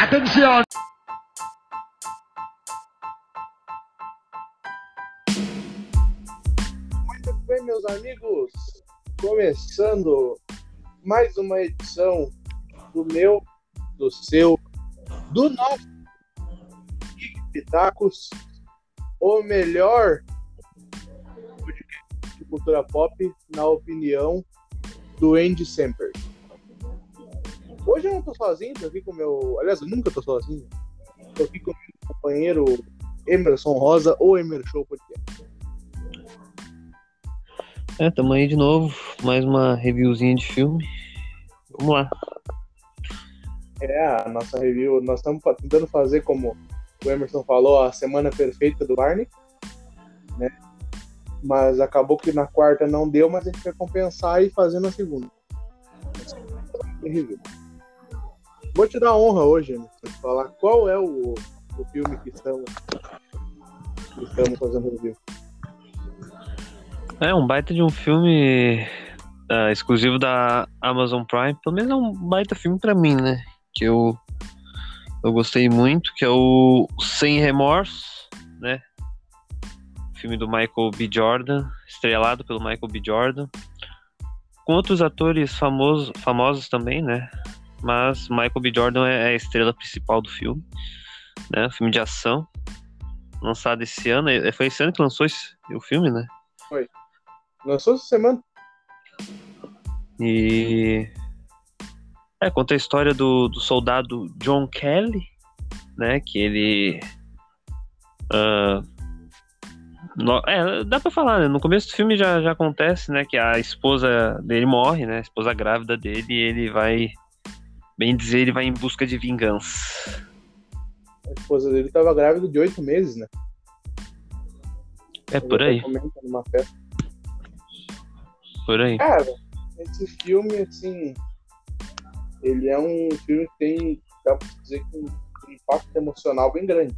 Atenção! Muito bem, meus amigos, começando mais uma edição do meu, do seu, do nosso Pitacos, o melhor podcast de cultura pop, na opinião do Andy Semper. Hoje eu não tô sozinho, tô aqui com o meu. Aliás, eu nunca tô sozinho. Tô aqui com o meu companheiro Emerson Rosa, ou Emer Show Podcast. É, tamo aí de novo, mais uma reviewzinha de filme. Vamos lá. É, a nossa review, nós estamos tentando fazer como o Emerson falou, a semana perfeita do Barney, né? Mas acabou que na quarta não deu, mas a gente vai compensar e fazer na segunda. Review. Vou te dar honra hoje, de falar qual é o, o filme que estamos, que estamos fazendo review. É um baita de um filme ah, exclusivo da Amazon Prime. Pelo menos é um baita filme pra mim, né? Que eu, eu gostei muito, que é o Sem Remorso, né? Filme do Michael B. Jordan, estrelado pelo Michael B. Jordan. Com outros atores famosos, famosos também, né? Mas Michael B. Jordan é a estrela principal do filme, né? Filme de ação, lançado esse ano. É, Foi esse ano que lançou esse, o filme, né? Lançou essa semana? E é, conta a história do, do soldado John Kelly, né? Que ele. ah, no- é, dá pra falar, né? No começo do filme já, já acontece, né? Que a esposa dele morre, né? A esposa grávida dele, e ele vai. Bem dizer, ele vai em busca de vingança. A esposa dele estava grávida de oito meses, né? É por aí, numa festa. por aí. Cara, esse filme, assim, ele é um filme que tem, dá pra dizer que um impacto emocional bem grande.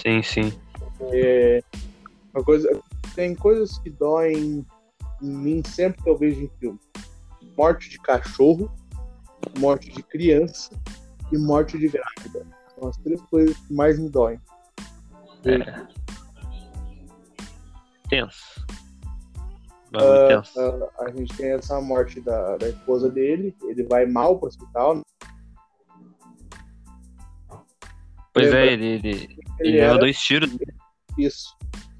Sim, sim. É, uma coisa, tem coisas que doem em mim sempre que eu vejo em filme. Morte de cachorro, morte de criança e morte de grávida. São as três coisas que mais me doem. É. Tenso. Bagulho tenso. Ah, a gente tem essa morte da, da esposa dele, ele vai mal pro hospital. né? Pois lembra- é, ele, ele, Ele ele leva era dois tiros. isso.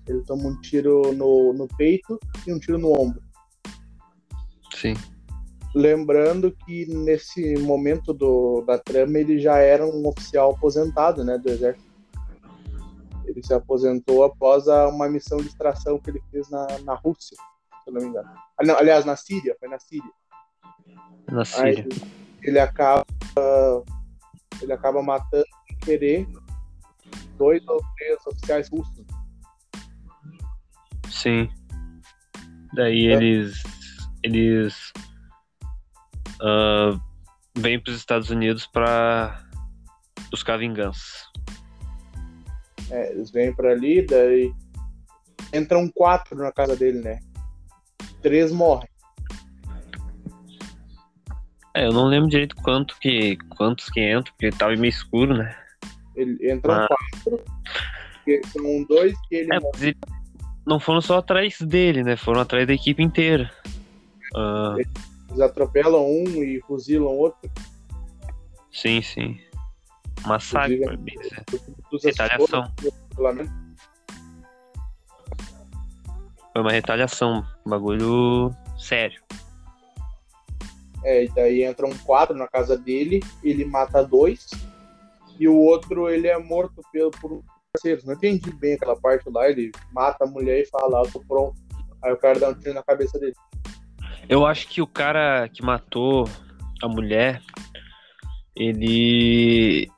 Ele toma um tiro no, no peito e um tiro no ombro. Sim. Lembrando que nesse momento do, da trama ele já era um oficial aposentado, né, do exército. Ele se aposentou após a- uma missão de extração que ele fez na, na Rússia, se eu não me engano. Ah, não, aliás, na Síria, foi na Síria. Na Síria. ele acaba ele acaba matando sem querer dois ou três oficiais russos. Sim. Daí É. eles. Eles. Ah, vêm para os Estados Unidos para buscar vingança. É, eles vêm pra ali, daí entram quatro na casa dele, né? Três morrem. É, eu não lembro direito quanto que, quantos que entram, porque tava meio escuro, né? Ele, entram Ah. quatro. São dois que ele É, ele- não foram só atrás dele, né? Foram atrás da equipe inteira. Ah, eles atropelam um e fuzilam outro. sim, sim. Massacre. Dos Retaliação. do parlamento. Foi uma retaliação. Um bagulho sério. É, e daí entram quatro na casa dele, ele mata dois, e o outro ele é morto pelo, por um parceiro. Não entendi bem aquela parte lá, ele mata a mulher e fala, ah, eu tô pronto. Aí o cara dá um tiro na cabeça dele. Eu acho que o cara que matou a mulher, ele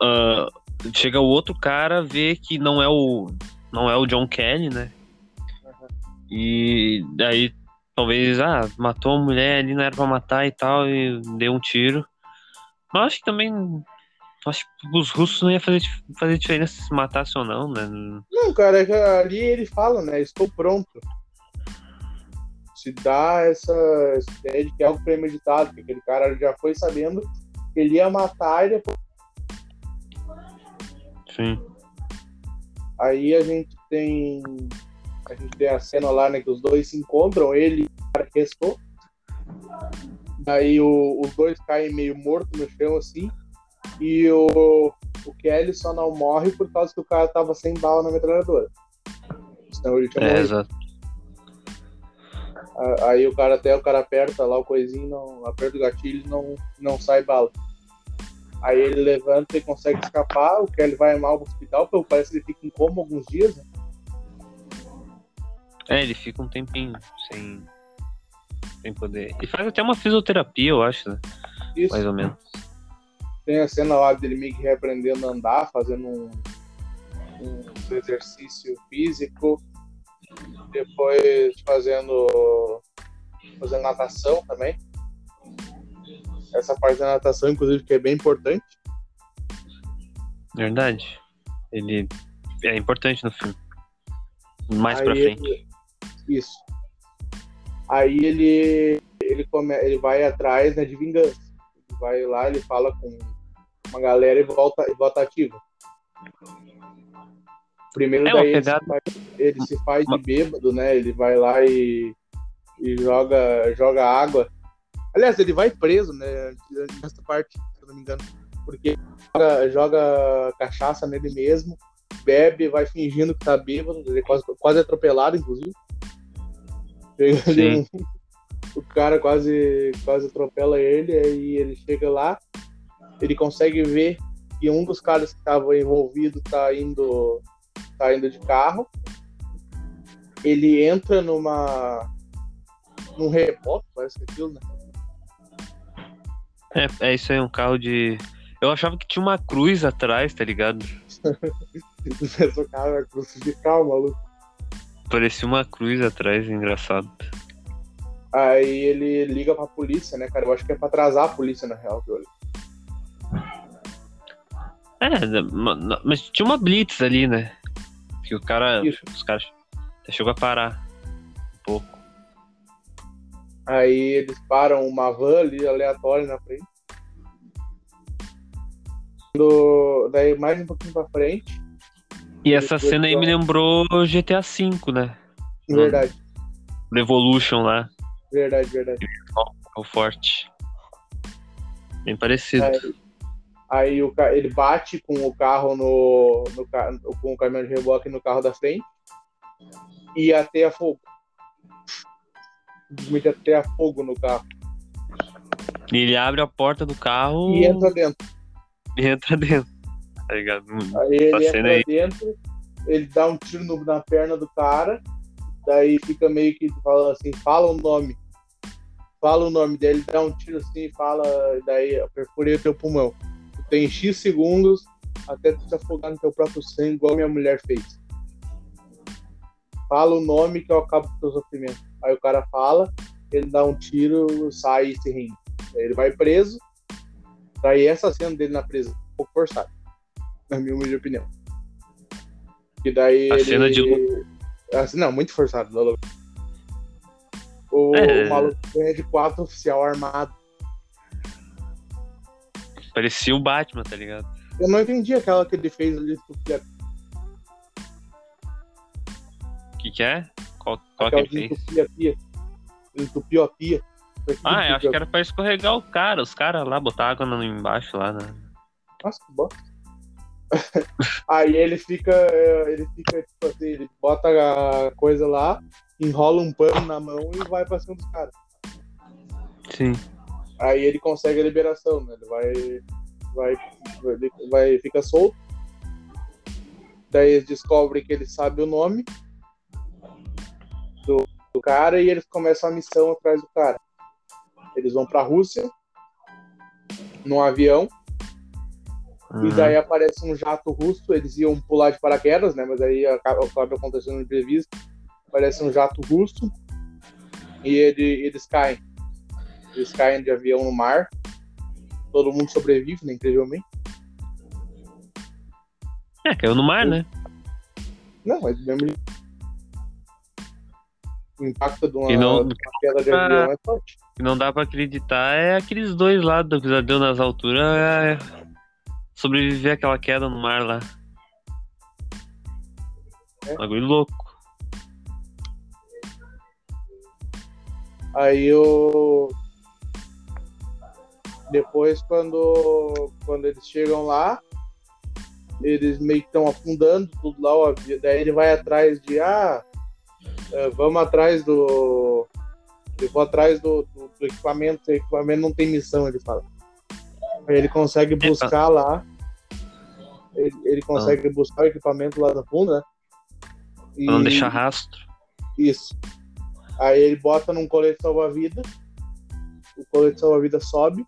ah, chega o outro cara vê que não é o não é o John Kelly, né? E daí talvez ah matou a mulher ali não era pra matar e tal e deu um tiro. Mas acho que também acho que os russos não ia fazer fazer diferença se matasse ou não, né? Não, cara, é ali ele fala, né? Estou pronto. Se dá essa, essa ideia de que é algo premeditado, que aquele cara já foi sabendo Ele ia matar e depois. Sim. Aí a gente tem. A gente tem a cena lá, né? Que os dois se encontram, ele e o cara que restou. Daí o- os dois caem meio mortos no chão, assim. E o, o Kelly só não morre por causa que o cara tava sem bala na metralhadora. Senão ele tinha É, morrido. exato. Aí o cara até o cara aperta lá o coisinho, não, aperta o gatilho e não, não sai bala. Aí ele levanta e consegue escapar, o Kelly vai mal pro hospital, porque parece que ele fica em coma alguns dias, né? É, ele fica um tempinho sem, sem poder. E faz até uma fisioterapia, eu acho, né? Isso. Mais ou menos. Tem a cena lá dele meio que reaprendendo a andar, fazendo um, um exercício físico, depois fazendo, fazendo natação também. Essa parte da natação, inclusive, que é bem importante. Verdade. Ele é importante no filme. Mais Aí pra ele- frente. Isso. Aí ele ele, come, ele vai atrás né, de vingança. Ele vai lá, ele fala com uma galera e volta, e volta ativa. Primeiro É daí ele, se faz, ele se faz de bêbado, né? Ele vai lá e, e joga, joga água. Aliás, ele vai preso, né? Nessa parte, se eu não me engano. Porque joga, joga cachaça nele mesmo, bebe, vai fingindo que tá bêbado, ele é quase, quase atropelado, inclusive. Chega ali um- o cara quase, quase atropela ele, aí ele chega lá, ele consegue ver que um dos caras que estava envolvido tá indo, tá indo de carro. Ele entra numa. num reboque, parece que é aquilo, né? É, é isso aí, um carro de. Eu achava que tinha uma cruz atrás, tá ligado? o cara vai crucificar o maluco. Parecia uma cruz atrás, engraçado. Aí ele liga pra polícia, né, cara? Eu acho que é pra atrasar a polícia, na real, que eu. É, ma- mas tinha uma blitz ali, né? Que o cara. Isso. Os caras chegou a parar um pouco. Aí eles param uma van ali aleatória na frente. Do- Daí mais um pouquinho pra frente, E essa cena aí me lembrou GTA V, né? Verdade, Revolution lá, verdade, verdade. o forte. Bem parecido. Aí, aí o, ele bate com o carro no, no com o caminhão de reboque no carro da frente e até a fogo. Simplesmente até a fogo no carro. Ele abre a porta do carro E entra dentro. e entra dentro. Tá ligado? Aí ele cena entra aí. dentro, ele dá um tiro no- na perna do cara, daí fica meio que falando assim, fala o nome. Fala o nome dele, dá um tiro assim e fala, daí eu perfurei o teu pulmão. Tem X segundos até tu se afogar no teu próprio sangue, igual minha mulher fez. Fala o nome que eu acabo com o teu sofrimento. Aí o cara fala, ele dá um tiro, sai e se rende. Aí ele vai preso. Daí essa cena dele na é um pouco forçada na minha humilde opinião. E daí A ele... cena de Assim, não, muito forçado. O, É. o maluco ganha de quatro oficial armado. Parecia o Batman, tá ligado? Eu não entendi aquela que ele fez ali. O que que é? Qual, qual que ele que fez? entupia a pia. Entupiu a pia. Ah, eu acho que era pra escorregar o cara. Os caras lá botaram água no- embaixo lá, né? Nossa, que bosta. Aí ele fica, é, ele fica, tipo assim, ele bota a coisa lá, enrola um pano na mão e vai pra cima dos caras. Sim. Aí ele consegue a liberação, né? Ele vai. Vai. Ele vai fica solto. Daí eles descobrem que ele sabe o nome do, do cara e eles começam a missão atrás do cara. Eles vão pra Rússia num avião e Uhum. daí aparece um jato russo. Eles iam pular de paraquedas, né? Mas aí acaba, acaba acontecendo um imprevisto. Aparece um jato russo e ele, eles caem. Eles caem de avião no mar. Todo mundo sobrevive, né? Incrivelmente. É, caiu no mar, né? Não, mas mesmo. O impacto de uma, não- de uma queda de avião é forte. que não dá pra acreditar é aqueles dois lá do Pesadelo nas alturas é sobreviver àquela queda no mar lá. É. Bagulho louco. Aí eu. Depois, quando, quando eles chegam lá, eles meio que estão afundando tudo lá, avi- daí ele vai atrás de. Ah, eh, vamos atrás do. Eu vou atrás do, do, do equipamento, o equipamento não tem missão, ele fala. Aí ele consegue buscar lá. Ele, ele consegue buscar o equipamento lá no fundo, né? E- Pra não deixar rastro. isso. Aí ele bota num colete salva-vida. O colete salva-vida sobe.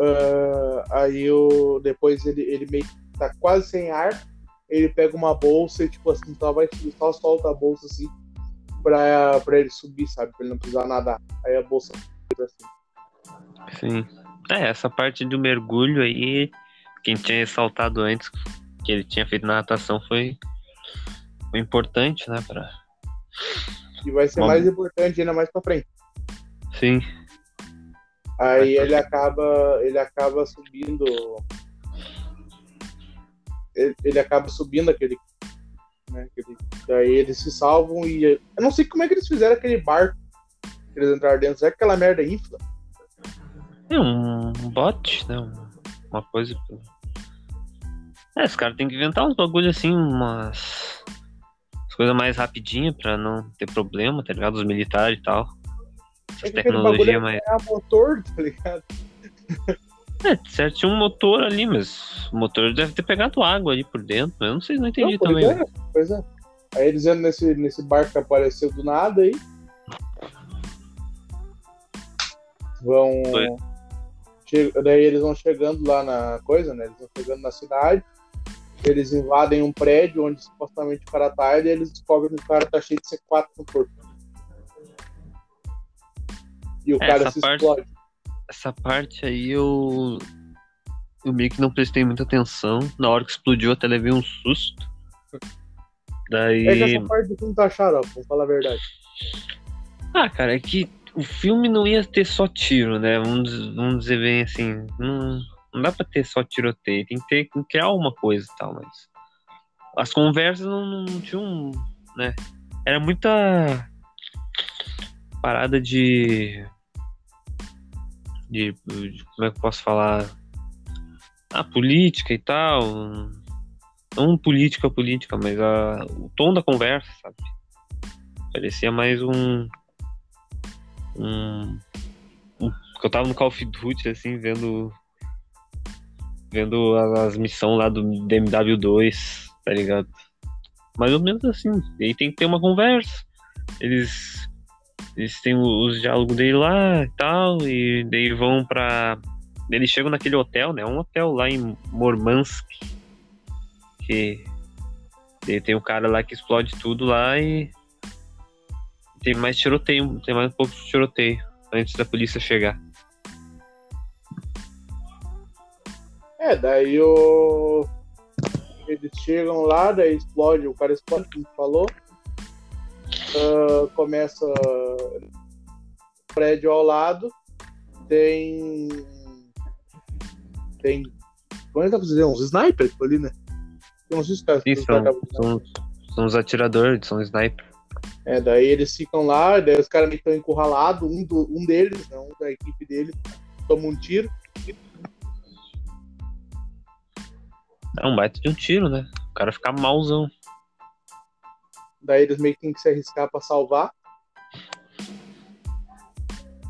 Ah, aí o, depois ele, ele meio que tá quase sem ar. Ele pega uma bolsa e, tipo assim, só, vai, só solta a bolsa assim pra, pra ele subir, sabe? Pra ele não precisar nadar. Aí a bolsa assim. Sim. É, essa parte do mergulho aí, quem tinha ressaltado antes que ele tinha feito na natação foi, foi importante, né? Pra... E vai ser Bom. mais importante ainda mais pra frente. Sim. Aí ele acaba, ele acaba subindo. Ele, ele acaba subindo aquele. Né, aquele daí eles se salvam e. Eu não sei como é que eles fizeram aquele barco que eles entraram dentro. Será que aquela merda infla? É um bot, né? um- Uma coisa. É, os caras têm que inventar uns bagulho assim, umas. coisas mais rapidinhas pra não ter problema, tá ligado? Os militares e tal. Essas É que aquele bagulho tecnologias mais. é motor, tá ligado? É, certo, tinha um motor ali, mas o motor deve ter pegado água ali por dentro. Eu não sei, não entendi Não, também. é, pois é. Aí eles entram nesse, nesse barco que apareceu do nada aí. Vão. Foi. che- Daí eles vão chegando lá na coisa, né? Eles vão chegando na cidade. Eles invadem um prédio onde supostamente o cara tá e eles descobrem que o cara tá cheio de C4 no corpo. E o É, cara se parte- explode. Essa parte aí eu. Eu meio que não prestei muita atenção. Na hora que explodiu, até levei um susto. Daí. É que essa parte do filme tá xarope, vamos falar a verdade. Ah, cara, é que o filme não ia ter só tiro, né? Vamos, vamos dizer bem assim. Não, não dá pra ter só tiroteio. Tem que ter tem que criar alguma coisa e tal, mas. As conversas não, não tinham. né? Era muita. Parada de. De, de- Como é que eu posso falar? A política e tal. Não política, política, mas a, o tom da conversa, sabe? Parecia mais um. Um. um eu tava no Call of Duty, assim, vendo. Vendo as, as missões lá do DMW2, tá ligado? Mais ou menos assim. E aí tem que ter uma conversa. Eles. Eles têm os diálogos dele lá e tal, e daí vão pra. Eles chegam naquele hotel, né? Um hotel lá em Mormansk. Que. Tem o cara lá que explode tudo lá e. Tem mais tiroteio, tem mais um pouco de tiroteio antes da polícia chegar. É, daí o. Eles chegam lá, daí explode, o cara explode, como falou. Ah, começa o prédio ao lado. Tem. Tem. Como é que dá pra dizer? Uns snipers ali, né? Tem uns caras que são, são, são os atiradores, são sniper. É, daí eles ficam lá, daí os caras meio que estão encurralados, um, do- um deles, né, um da equipe dele, toma um tiro. É um baita de um tiro, né? O cara fica malzão. Daí eles meio que têm que se arriscar pra salvar.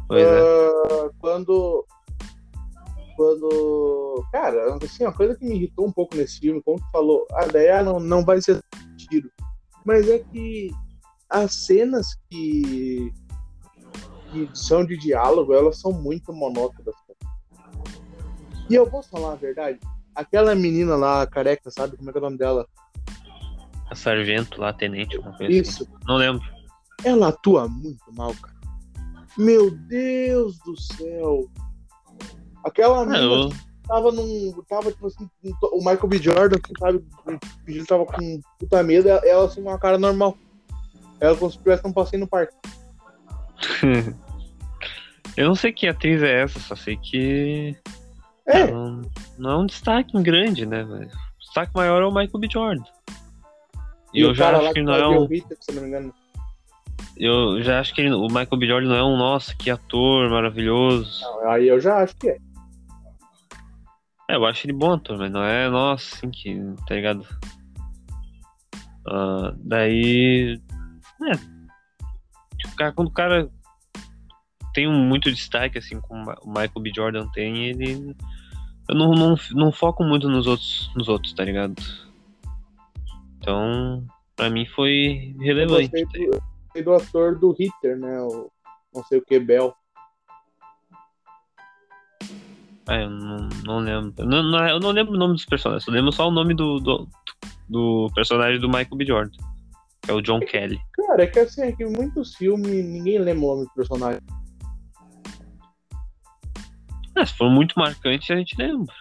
Pois é. Ah, quando. Quando. Cara, assim, uma coisa que me irritou um pouco nesse filme, como tu falou, a ideia não, não vai ser tiro. Mas é que as cenas que, que são de diálogo, elas são muito monótonas. E eu posso falar a verdade? Aquela menina lá, careca, sabe como é que é o nome dela? A sargento lá, tenente, alguma coisa assim. Isso. Não lembro. Ela atua muito mal, cara. Meu Deus do céu. Aquela Ah, menina eu, tava num. Tava, tipo assim, o Michael B. Jordan, assim, sabe? Gil tava com puta medo, ela, ela assim, uma cara normal. Ela como se tivesse um passeio no parque. Eu não sei que atriz é essa, só sei que. É, Não, não é um destaque grande, né? velho? O destaque maior é o Michael B. Jordan. E eu já acho que não é um. se não me engano. Eu já acho que ele- o Michael B. Jordan não é um, nossa, que ator maravilhoso. Não, aí eu já acho que é. É, eu acho ele bom ator, mas não é, nossa, assim, que, tá ligado? Ah, daí. É. O cara, quando o cara tem muito destaque, assim, como o Michael B. Jordan tem, ele. Eu não, não, não foco muito nos outros, nos outros, tá ligado? Então, pra mim foi Eu relevante. gostei tá ligado? do, gostei do ator do Hitler, né? O não sei o que, Bell. Ah, eu não, não lembro. Eu não, não- eu não lembro o nome dos personagens, eu lembro só o nome do, do, do personagem do Michael B. Jordan, que é o John Kelly. Cara, é que assim, é que muitos filmes ninguém lembra o nome do personagem. Ah, se for muito marcante, a gente lembra.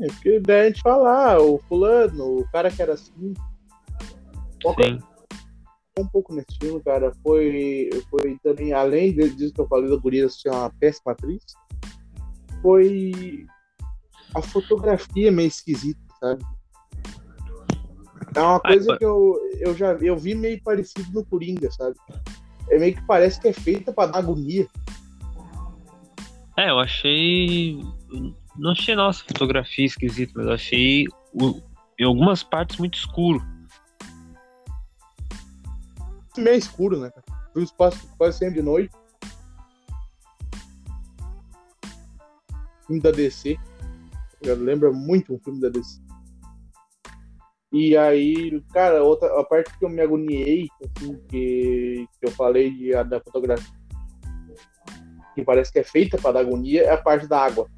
É porque daí a gente fala, ah, o fulano, o cara que era assim. Sim. um pouco nesse filme, cara, foi, foi também, além disso que eu falei da guria ser uma péssima atriz, foi a fotografia meio esquisita, sabe? É uma coisa que eu, eu já eu vi meio parecido no Coringa, sabe? É meio que parece que é feita pra dar agonia. É, eu achei. Não achei nossa fotografia esquisita, mas achei o- em algumas partes muito escuro. Meio escuro, né? O espaço quase sempre de noite. Filme da DC. Lembra muito um filme da DC. E aí, cara, outra, a parte que eu me agoniei, assim, que, que eu falei de, da fotografia, que parece que é feita para dar agonia, é a parte da água.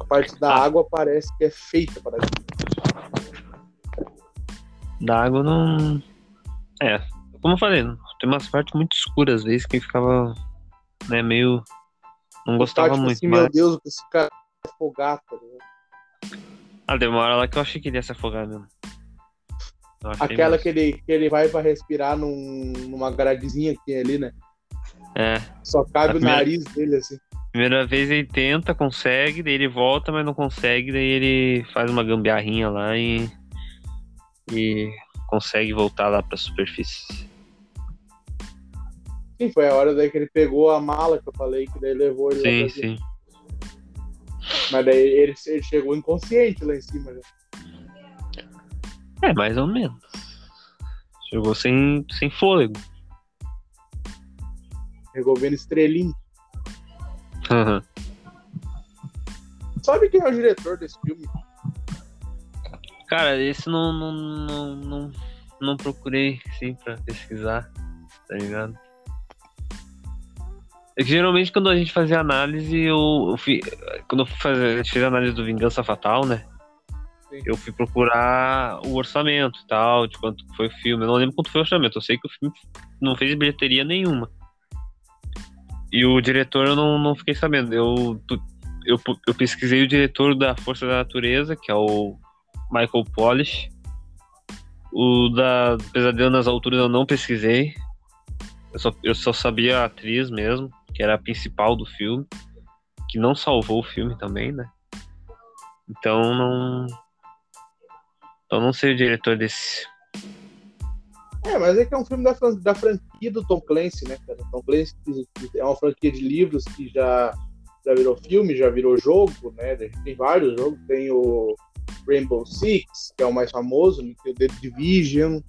A parte da Ah. água parece que é feita para. Da água não. É, como eu falei, tem umas partes muito escuras, às vezes, que ficava né, meio. Não gostava Tá, tipo muito, assim, mas. Meu Deus, esse cara vai afogar, tá ligado? Ah, deu uma hora lá que eu achei que ele ia se afogar mesmo. Aquela mesmo. que ele, que ele vai pra respirar num, numa gradezinha que tem ali, né? É. Só A cabe o primeira- nariz dele, assim. Primeira vez ele tenta, consegue, daí ele volta, mas não consegue, daí ele faz uma gambiarrinha lá e. E consegue voltar lá pra superfície. Sim, foi a hora daí que ele pegou a mala que eu falei, que daí levou ele Sim, lá sim. Mas daí ele, ele chegou inconsciente lá em cima, né? É, mais ou menos. Chegou sem, sem fôlego. Chegou vendo estrelinha. Sabe quem é o diretor desse filme? Cara, esse não, não, não, não, não procurei, sim, pra pesquisar, tá ligado? É que geralmente quando a gente fazia análise, eu, eu fui, quando eu fui fazer, a gente fez a análise do Vingança Fatal, né? Sim. Eu fui procurar o orçamento e tal, de quanto foi o filme. Eu não lembro quanto foi o orçamento, eu sei que o filme não fez bilheteria nenhuma. E o diretor eu não, não fiquei sabendo. Eu, eu, eu pesquisei o diretor da Força da Natureza, que é o Michael Polish. O da Pesadelo nas Alturas eu não pesquisei. Eu só, eu só sabia a atriz mesmo, que era a principal do filme, que não salvou o filme também, né? Então não. Então não sei o diretor desse. É, mas é que é um filme da, da franquia do Tom Clancy, né, cara? Tom Clancy é uma franquia de livros que já, já virou filme, já virou jogo, né? Tem vários jogos. Tem o Rainbow Six, que é o mais famoso, né? tem o The Division,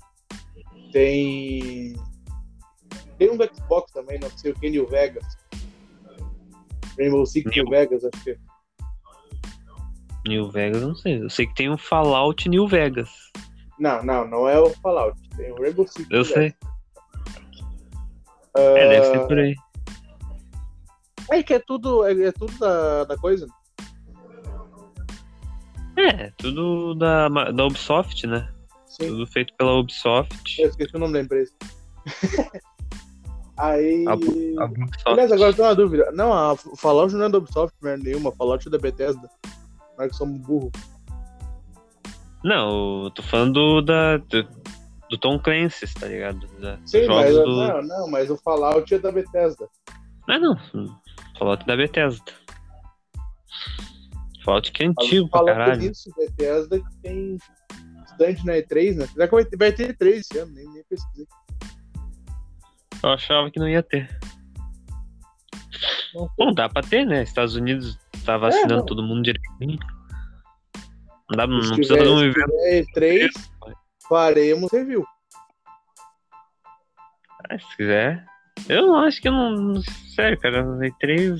tem. Tem um do Xbox também, não sei o que, New Vegas. Rainbow Six New- New Vegas, acho que é. New Vegas, não sei. Eu sei que tem um Fallout New Vegas. Não, não, não é o Fallout. Tem o Rainbow Six. Eu sei. Vegas. É, deve ser por aí. É que é tudo, é, é tudo da, da coisa. É, tudo da, da Ubisoft, né? Sim. Tudo feito pela Ubisoft. Eu esqueci o nome da empresa. Aí. A, a Ubisoft. Aliás, agora eu tenho uma dúvida. Não, a Fallout não é da Ubisoft, merda nenhuma. Fallout é da Bethesda. Nós que somos burro. Não, eu tô falando da. do- do Tom Clancy, tá ligado? Da, Sim, mas do... não, não, mas o Fallout é da Bethesda. Ah, não. Fallout é da Bethesda. Fallout que é antigo pra caralho. Isso, Bethesda que tem estande na E3, né? Será que vai ter, vai ter E3 esse ano? Nem, nem pesquisei. Eu achava que não ia ter. Não, Bom, dá pra ter, né? Estados Unidos tá vacinando é, todo mundo direitinho. Não, dá, não tiver, precisa de um evento. E3, faremos review. Ah, se quiser. Eu não acho que eu não. Sério, cara, E3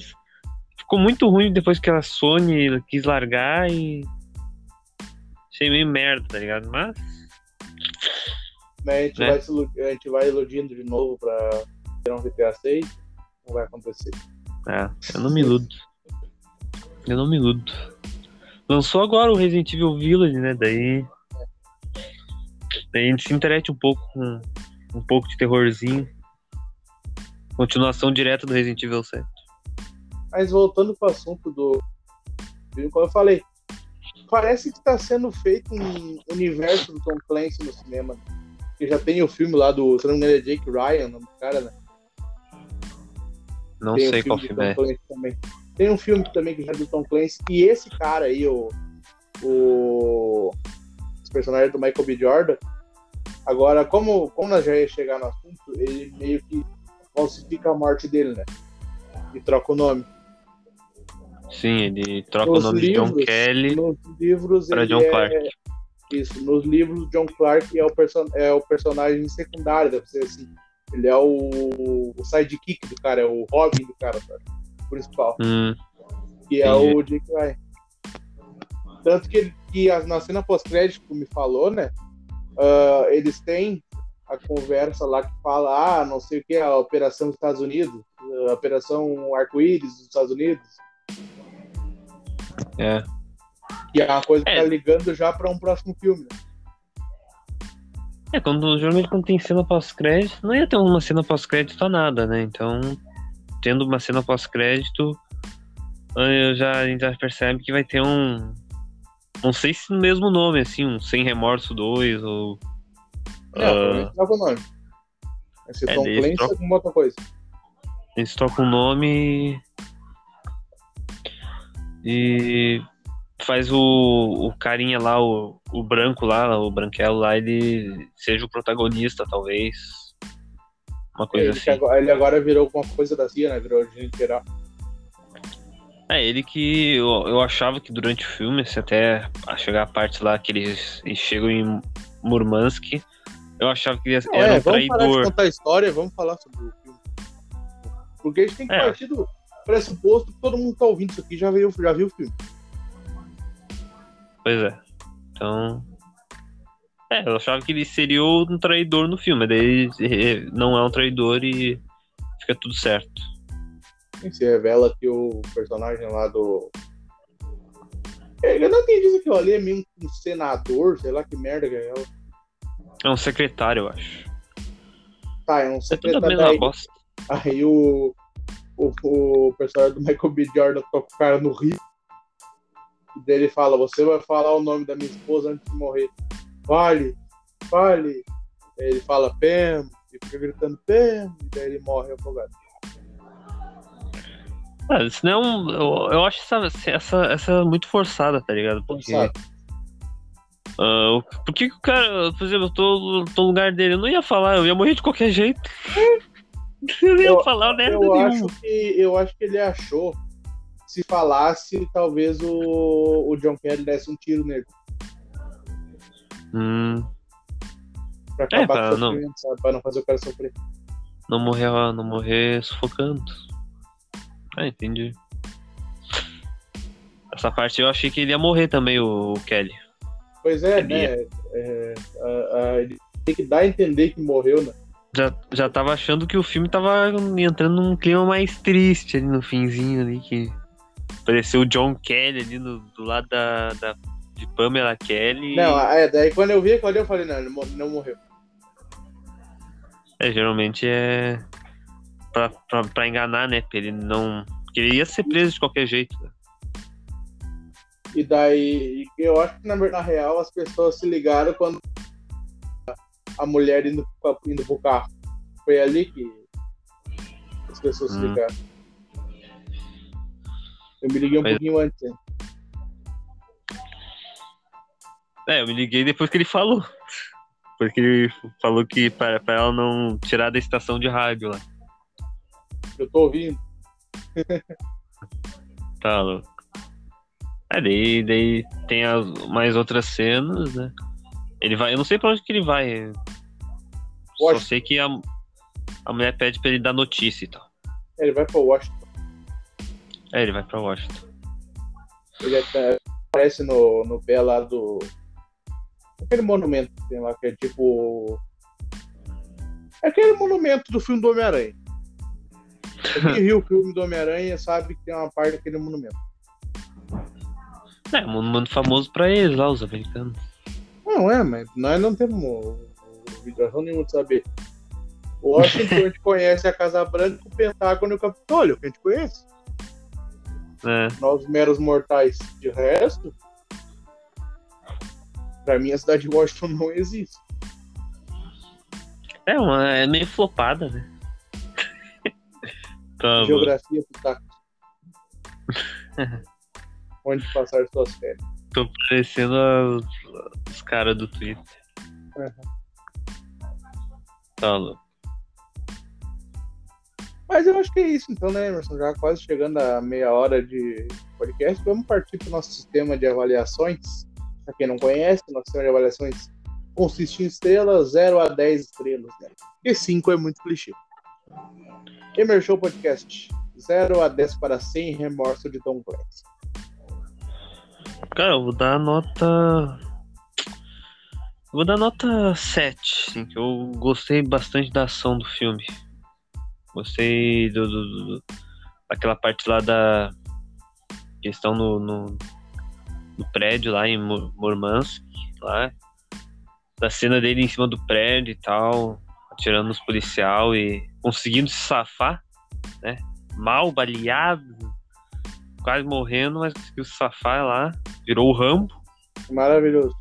ficou muito ruim depois que a Sony quis largar e. Achei meio merda, tá ligado? Mas. Mas a gente, né? vai, se, a gente vai iludindo de novo pra ter um GTA 6. Não vai acontecer. Ah, eu não me iludo. Eu não me iludo. Lançou agora o Resident Evil Village, né? Daí. Daí a gente se interessa um pouco com um pouco de terrorzinho. Continuação direta do Resident Evil 7. Mas voltando pro assunto do. Como eu falei, parece que está sendo feito um universo do Tom Clancy no cinema. Que já tem o filme lá do. Se não me engano, é Jake Ryan, o nome do cara, né? Não tem sei qual filme é. Também. Tem um filme também que já é do Tom Clancy. E esse cara aí, o. O. Esse personagem do Michael B. Jordan. Agora, como, como nós já ia chegar no assunto, ele meio que falsifica a morte dele, né? E troca o nome. Sim, ele troca nos o nome livros, de John Kelly para John Clark. É, isso, nos livros, John Clark é o, person, é o personagem secundário, deve ser assim. Ele é o, o sidekick do cara, é o Robin do cara, cara principal. Hum, que é o Jake Ryan. Tanto que, que na cena pós-crédito, me falou, né? Uh, eles têm a conversa lá que fala, ah, não sei o que, a Operação Estados Unidos, a Operação Arco-Íris dos Estados Unidos. É. E é uma coisa que é. tá ligando já para um próximo filme. Né? É, quando, geralmente quando tem cena pós-crédito, não ia ter uma cena pós-crédito a nada, né? Então, tendo uma cena pós-crédito, já, a gente já percebe que vai ter um. Não sei se no mesmo nome, assim, um Sem Remorso 2 ou. Não, uh, troca o nome. Esse é, Tom Clancy troca... alguma outra coisa. Eles trocam o nome e faz o, o carinha lá, o, o branco lá, o branquelo lá, ele seja o protagonista, talvez. Uma coisa ele assim. Agora, ele agora virou alguma coisa da CIA, né? Virou gente geral. É, ele que eu, eu achava que durante o filme, se até chegar a parte lá que eles, eles chegam em Murmansk, eu achava que ele Não, era é, um traidor. Vamos parar de contar a história, vamos falar sobre o filme. Porque a gente tem que é. partir do pressuposto que todo mundo tá ouvindo isso aqui já viu, já viu o filme. Pois é. Então. É, eu achava que ele seria um traidor no filme, daí não é um traidor e fica tudo certo. E se revela que o personagem lá do. Eu não entendi isso aqui, ali é meio um senador, sei lá que merda que é. É um secretário, eu acho. Tá, é um secretário. É aí, aí o, o, o personagem do Michael B. Jordan toca o cara no rio. E daí ele fala: Você vai falar o nome da minha esposa antes de morrer. Fale, fale. Aí ele fala Pam, e fica gritando Pam, e daí ele morre afogado. Ah, isso não é um. Eu, eu acho essa, essa, essa muito forçada, tá ligado? Porque. Uh, por que, que o cara, por exemplo, eu tô, tô no lugar dele, eu não ia falar, eu ia morrer de qualquer jeito. eu ia falar né? eu acho que Eu acho que ele achou se falasse, talvez o, o John Kelly desse um tiro nele. Hum. Pra acabar é, pra não, sabe? Pra não fazer o cara sofrer. Não morrer, não morrer sufocando. Ah, entendi. Essa parte eu achei que ele ia morrer também, o, Kelly. Pois é, ele né? É, a, a, ele tem que dar a entender que morreu, né? Já, já tava achando que o filme tava entrando num clima mais triste ali no finzinho ali, que apareceu o John Kelly ali no, do lado da, da, de Pamela Kelly. Não, é, daí quando eu vi aquilo ali eu falei, não, ele não morreu. É, geralmente é pra, pra, pra enganar, né? Pra ele não. Porque ele ia ser preso de qualquer jeito. Né? E daí, eu acho que na, na real as pessoas se ligaram quando a mulher indo, indo pro carro. Foi ali que as pessoas se Hum. ligaram. Eu me liguei um Mas- pouquinho antes, hein? É, eu me liguei depois que ele falou. Porque ele falou que pra, pra ela não tirar da estação de rádio lá. Eu tô ouvindo. Tá louco. É, daí, daí tem as, mais outras cenas, né? Ele vai. Eu não sei pra onde que ele vai. Só Washington. sei que a, a mulher pede pra ele dar notícia e tal. Ele vai pra Washington. É, ele vai pra Washington. Ele até aparece no, no pé lá do. Aquele monumento que tem lá, que é tipo. É aquele monumento do filme do Homem-Aranha. Quem viu o filme do Homem-Aranha sabe que tem uma parte daquele monumento. É, um monumento famoso pra eles lá, os americanos. Não, é, mas nós não temos obrigação nenhuma de saber. Washington a gente conhece a Casa Branca, o Pentágono e o Capitólio, que a gente conhece. É, Nós meros mortais. De resto, pra mim a cidade de Washington não existe. é, uma, é meio flopada, né? tá. Geografia Pitaco. Onde passar suas férias. Tô parecendo as- os caras do Twitter. Tá louco. Mas eu acho que é isso, então, né, Emerson? Já quase chegando a meia hora de podcast, vamos partir para o nosso sistema de avaliações. Para quem não conhece, sistema de avaliações consiste em estrelas 0 a 10 estrelas. Né? E 5 é muito clichê. Emerson Podcast 0 a 10 para 100 remorso de Tom Clancy. Cara, eu vou dar nota. Vou dar nota 7, assim, que eu gostei bastante da ação do filme. Gostei do, do- do- daquela parte lá da. Que estão no, no, no prédio lá em Mur- Murmansk, lá. Da cena dele em cima do prédio e tal, atirando nos policial e conseguindo se safar, né? Mal, baleado, quase morrendo, mas conseguiu se safar lá. Virou o Rambo. Maravilhoso.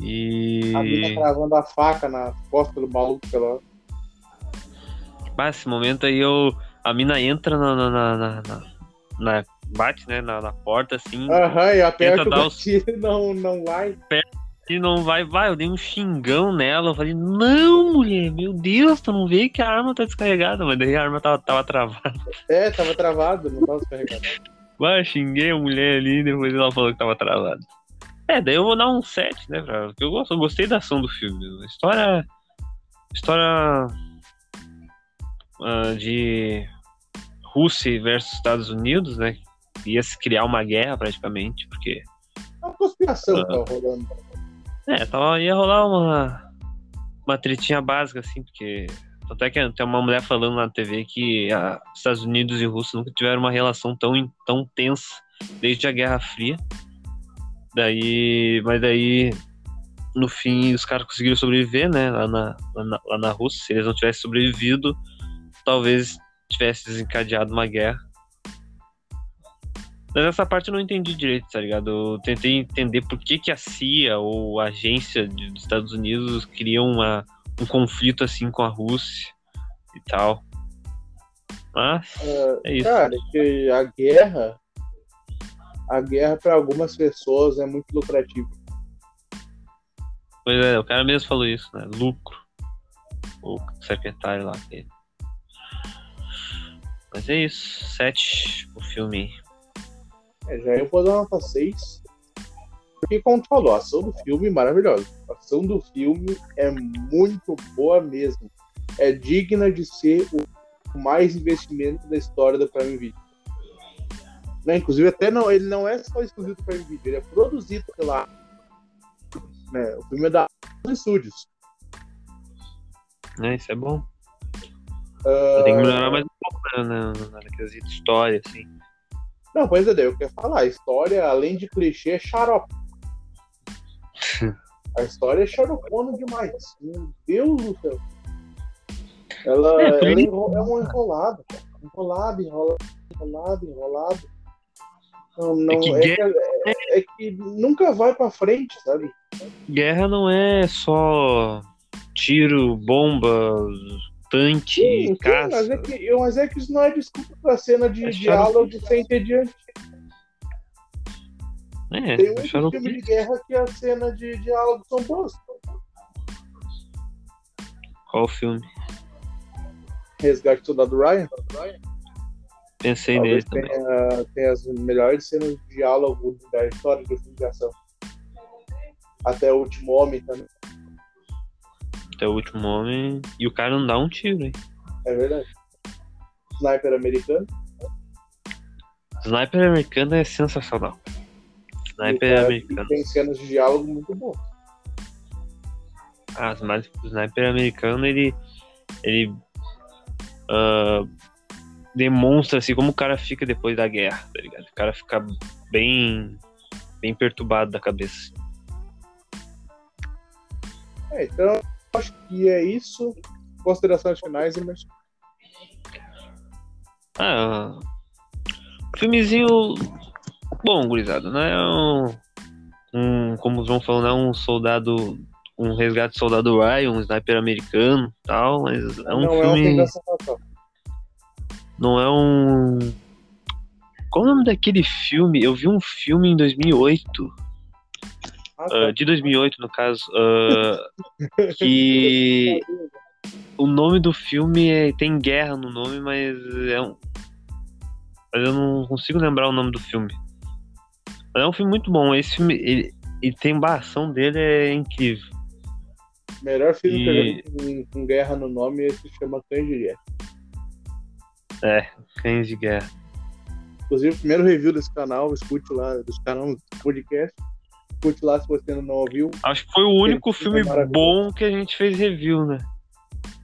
E. A mina cravando a faca na costa do maluco pela hora. Ah, esse momento aí eu. A mina entra na, na- na- na- bate, né? Na, na porta, assim. Aham, e aperta o os- não, não vai. E não vai, vai. Eu dei um xingão nela. Eu falei, não, mulher, meu Deus, tu não vê que a arma tá descarregada. Mas daí a arma tava, tava travada. É, tava travado, não tava descarregado. Vai, xinguei a mulher ali. Depois ela falou que tava travada. É, daí eu vou dar um 7, né? Pra, porque eu, gosto, eu gostei da ação do filme. História. História. ah, de Rússia versus Estados Unidos, né? Ia se criar uma guerra praticamente, porque. É uma conspiração que tava rolando. É, tava, ia rolar uma. Uma tretinha básica, assim, porque. Tanto é que tem uma mulher falando na TV que a, Estados Unidos e Rússia nunca tiveram uma relação tão, tão tensa desde a Guerra Fria. Daí. Mas daí. No fim, os caras conseguiram sobreviver, né? Lá na, lá na, lá na Rússia. Se eles não tivessem sobrevivido, talvez tivesse desencadeado uma guerra. Mas essa parte eu não entendi direito, tá ligado? Eu tentei entender por que, que a CIA ou a agência de- dos Estados Unidos criam uma, um conflito assim com a Rússia e tal. Mas é isso. Cara, que a guerra. A guerra para algumas pessoas é muito lucrativa. Pois é, o cara mesmo falou isso, né? Lucro. O secretário lá dele. Mas é isso. Sete o filme. É, já eu vou dar nota 6. Porque, como tu falou, a ação do filme é maravilhosa. A ação do filme é muito boa mesmo. É digna de ser o mais investimento da história do Prime Video. Né, Inclusive, até não, ele não é só exclusivo do Prime Video, ele é produzido pela. Né, o filme é da Studios. Né? Isso é bom. Ah, Tem que melhorar mais um pouco né, na, na, na quesito história, assim. Não, pois é, daí eu quero falar. A história, além de clichê, é xarope. A história é xaropona demais. Meu Deus do céu. Ela, É, ela enro- é um enrolado, cara. Enrolado, enrolado, enrolado, enrolado. Não, não, que é, que, é- é que nunca vai pra frente, sabe? Guerra não é só tiro, bomba, tanque, Sim, sim, caça. mas, é que, mas é que isso não é desculpa pra cena de É diálogo chato. sem ter diante. É, Tem acharam filme de guerra que as cenas de diálogo são boas. qual filme? Resgate do Soldado Ryan. Pensei nele Talvez também. tenha, tenha as melhores cenas de diálogo da história do filme de ação. Até o último homem também. Até o último homem. E o cara não dá um tiro, hein? É verdade. Sniper americano. Sniper americano é sensacional. Sniper americano. Tem cenas de diálogo muito boas. Ah, mas o sniper americano, ele. Ele. ah, demonstra assim como o cara fica depois da guerra, tá ligado? O cara fica bem. bem perturbado da cabeça. É, então, acho que é isso. Considerações finais, mas Ah. Filmezinho. Bom, gurizada, não é um. um como o João falou, não é um soldado. Um resgate de soldado Ryan, um sniper americano tal, mas é um não é filme. fatal. Não é um. Qual o nome daquele filme? Eu vi um filme em 2008, Tá. de 2008 no caso, ah, que o nome do filme é- tem guerra no nome, mas é um. Mas eu não consigo lembrar o nome do filme. Mas é um filme muito bom. Esse filme, ele, ele tem a ação dele é incrível. Melhor filme que eu E- já vi com, guerra no nome se chama Cães de Guerra. Cães de Guerra. Inclusive, o primeiro review desse canal, escute lá, desse canal do podcast. Escute lá se você não ouviu. Acho que foi o único filme é bom que a gente fez review, né?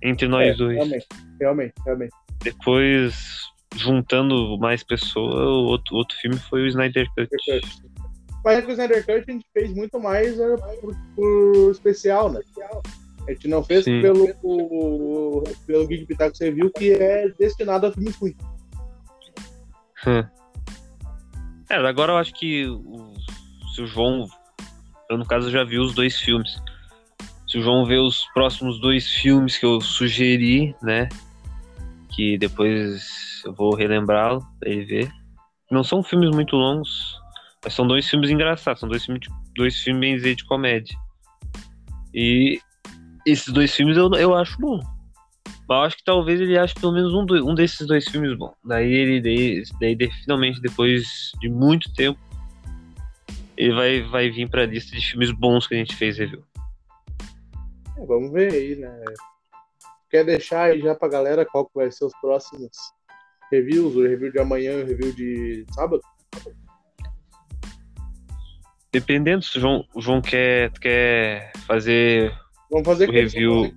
Entre nós É, dois. Realmente, realmente, realmente. Depois, juntando mais pessoas, o outro, outro filme foi o Snyder Cut. Mas é que o Snyder Cut a gente fez muito mais é, por, por especial, né? A gente não fez Sim. pelo, o- pelo Geek Pitaco você viu que é destinado a filme ruim. É, agora eu acho que o, se o João. Eu, no caso, já vi os dois filmes. Se o João vê os próximos dois filmes que eu sugeri, né? Que depois eu vou relembrá-lo pra ele ver. Não são filmes muito longos, mas são dois filmes engraçados. São dois filmes, dois filmes bem dizer de comédia. E esses dois filmes eu, eu acho bom. Mas eu acho que talvez ele ache pelo menos um, do- um desses dois filmes bom. Daí ele daí, daí, finalmente, depois de muito tempo, ele vai, vai vir pra lista de filmes bons que a gente fez review. É, vamos ver aí, né? Quer deixar aí já pra galera qual que vai ser os próximos reviews? O review de amanhã e o review de sábado? Dependendo se o João, o João quer, quer fazer Vamos fazer O review-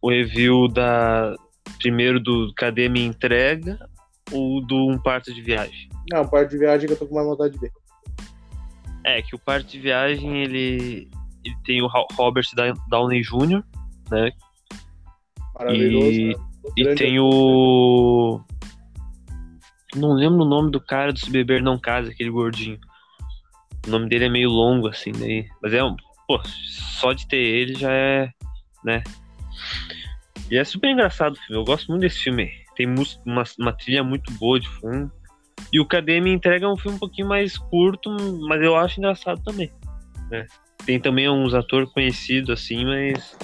o review da primeiro do Cadê Minha Entrega ou do Um Parto de Viagem. Não, parte de viagem que eu tô com mais vontade de ver. É, que o Parto de Viagem ele, ele tem o Ro- Robert Downey Jr., né? Maravilhoso. E- né? E tem o. Não lembro o nome do cara do Se Beber Não Casa, aquele gordinho. O nome dele é meio longo, assim, daí. Mas é um. Pô, só de ter ele já é. né? E é super engraçado o filme. Eu gosto muito desse filme. Tem uma, uma trilha muito boa de fundo. E o Me Entrega um filme um pouquinho mais curto, mas eu acho engraçado também. Né? Tem também uns atores conhecidos, assim, mas.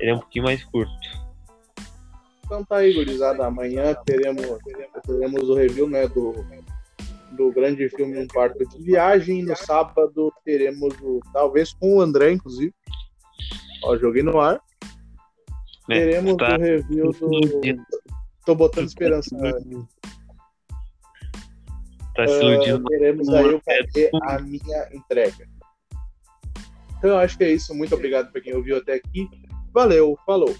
Ele é um pouquinho mais curto. Então tá aí, gurizada. Amanhã teremos, teremos o review né, do, do grande filme Um Parto de Viagem. No sábado teremos o. Talvez com o André, inclusive. Ó, joguei no ar. É, teremos tá. o review do. Tô botando esperança. né? Tá se iludindo. Ah, teremos aí o Cadê a Minha Entrega. Então eu acho que é isso. Muito obrigado para quem ouviu até aqui. Valeu, falou.